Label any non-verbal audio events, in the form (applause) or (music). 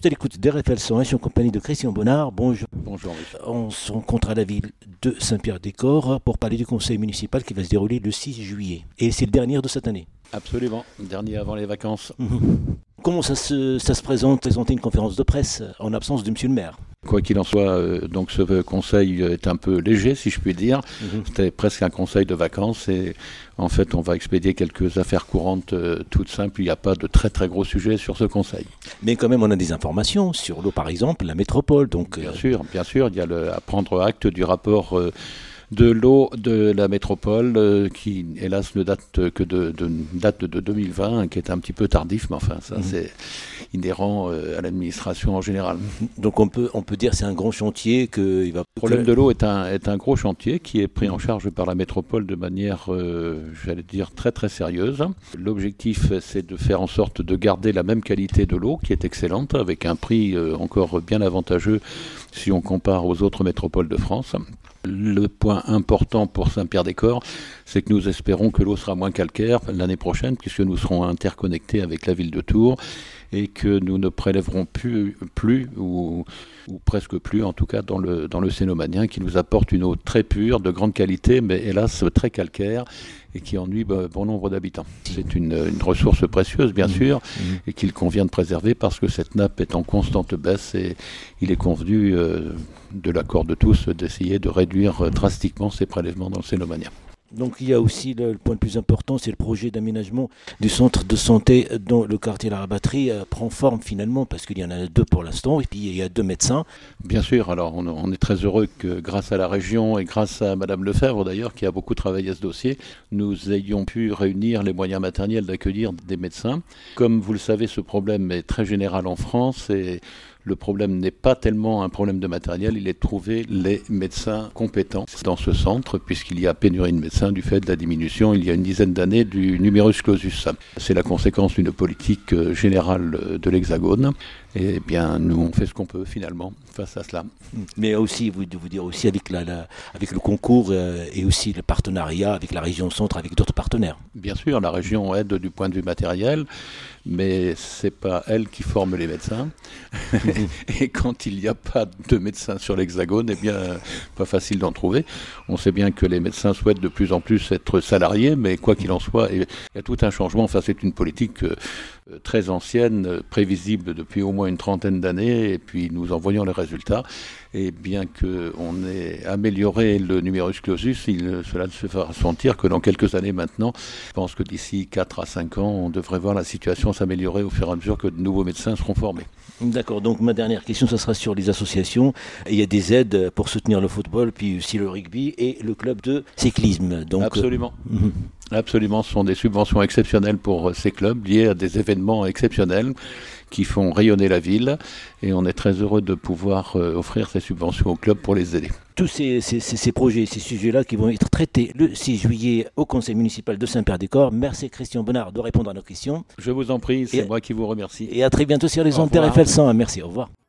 êtes à l'écoute d'RFL 101, je suis en compagnie de Christian Bonnard. Bonjour. Bonjour. On se rencontre à la ville de Saint-Pierre-des-Corps pour parler du conseil municipal qui va se dérouler le 6 juillet. Et c'est le dernier de cette année. Absolument, dernier avant les vacances. Comment ça se, ça se présente? Présenter une conférence de presse en absence de monsieur le maire Quoi qu'il en soit, euh, donc ce conseil est un peu léger, si je puis dire. Mhm. C'était presque un conseil de vacances et en fait, on va expédier quelques affaires courantes euh, toutes simples. Il n'y a pas de très très gros sujets sur ce conseil. Mais quand même, on a des informations sur l'eau, par exemple, la métropole. Donc, Bien euh, sûr, bien sûr, il y a le, à prendre acte du rapport. euh, de l'eau de la métropole euh, qui hélas ne date que de, de date de 2020 qui est un petit peu tardif mais enfin ça Mhm. c'est inhérent euh, à l'administration en général. donc on peut, on peut dire que c'est un grand chantier qu'il va. Le problème de l'eau est un, est un gros chantier qui est pris en charge par la métropole de manière, euh, j'allais dire, très très sérieuse. L'objectif, c'est de faire en sorte de garder la même qualité de l'eau, qui est excellente, avec un prix encore bien avantageux si on compare aux autres métropoles de France. Le point important pour Saint-Pierre-des-Corps, c'est que nous espérons que l'eau sera moins calcaire l'année prochaine, puisque nous serons interconnectés avec la ville de Tours et que nous ne prélèverons plus, plus ou, ou presque plus, en tout cas dans le, dans le Cénomanien, qui nous apporte une eau très pure, de grande qualité, mais hélas très calcaire et qui ennuie bon bon nombre d'habitants. C'est une, une ressource précieuse, bien Mhm. sûr, Mhm. et qu'il convient de préserver parce que cette nappe est en constante baisse et il est convenu euh, de l'accord de tous d'essayer de réduire euh, drastiquement ces prélèvements dans le Cénomanien. Donc il y a aussi le, le point le plus important, c'est le projet d'aménagement du centre de santé dont le quartier La Rabatterie euh, prend forme finalement, parce qu'il y en a deux pour l'instant, et puis il y a deux médecins. Bien sûr, alors on, on est très heureux que grâce à la région et grâce à Madame Lefebvre d'ailleurs, qui a beaucoup travaillé à ce dossier, nous ayons pu réunir les moyens matériels d'accueillir des médecins. Comme vous le savez, ce problème est très général en France et le problème n'est pas tellement un problème de matériel, il est de trouver les médecins compétents dans ce centre, puisqu'il y a pénurie de médecins du fait de la diminution, il y a une dizaine d'années, du numerus clausus. C'est la conséquence d'une politique euh, générale de l'Hexagone. Et bien, nous, on fait ce qu'on peut finalement face à cela. Mais aussi, vous, vous dire aussi avec, la, la- avec le concours euh, et aussi le partenariat avec la région centre, avec d'autres partenaires. Bien sûr, la région aide du point de vue matériel, mais c'est pas elle qui forme les médecins. (laughs) et quand il n'y a pas de médecins sur l'Hexagone, eh bien, pas facile d'en trouver. On sait bien que les médecins souhaitent de plus en plus être salariés, mais quoi qu'il en soit, il y a tout un changement. Enfin, c'est une politique euh, très ancienne, euh, prévisible depuis au moins une trentaine d'années, et puis nous en voyons les résultats. Et bien qu'on ait amélioré le numerus clausus, il, cela ne se fera sentir que dans quelques années maintenant. Je pense que d'ici 4 à 5 ans, on devrait voir la situation s'améliorer au fur et à mesure que de nouveaux médecins seront formés. D'accord, donc ma dernière question, ça sera sur les associations. Il y a des aides pour soutenir le football, puis aussi le rugby et le club de cyclisme. Donc, Absolument. euh. (laughs) Absolument, ce sont des subventions exceptionnelles pour euh, ces clubs liées à des événements exceptionnels qui font rayonner la ville et on est très heureux de pouvoir euh, offrir ces subventions aux clubs pour les aider. tous ces, ces- ces- ces projets, ces sujets-là qui vont être traités le 6 juillet au conseil municipal de Saint-Pierre-des-Corps. Merci Christian Bonnard de répondre à nos questions. Je vous en prie, c'est moi qui vous remercie. Et à très bientôt sur les Au ondes 101. Merci, au revoir.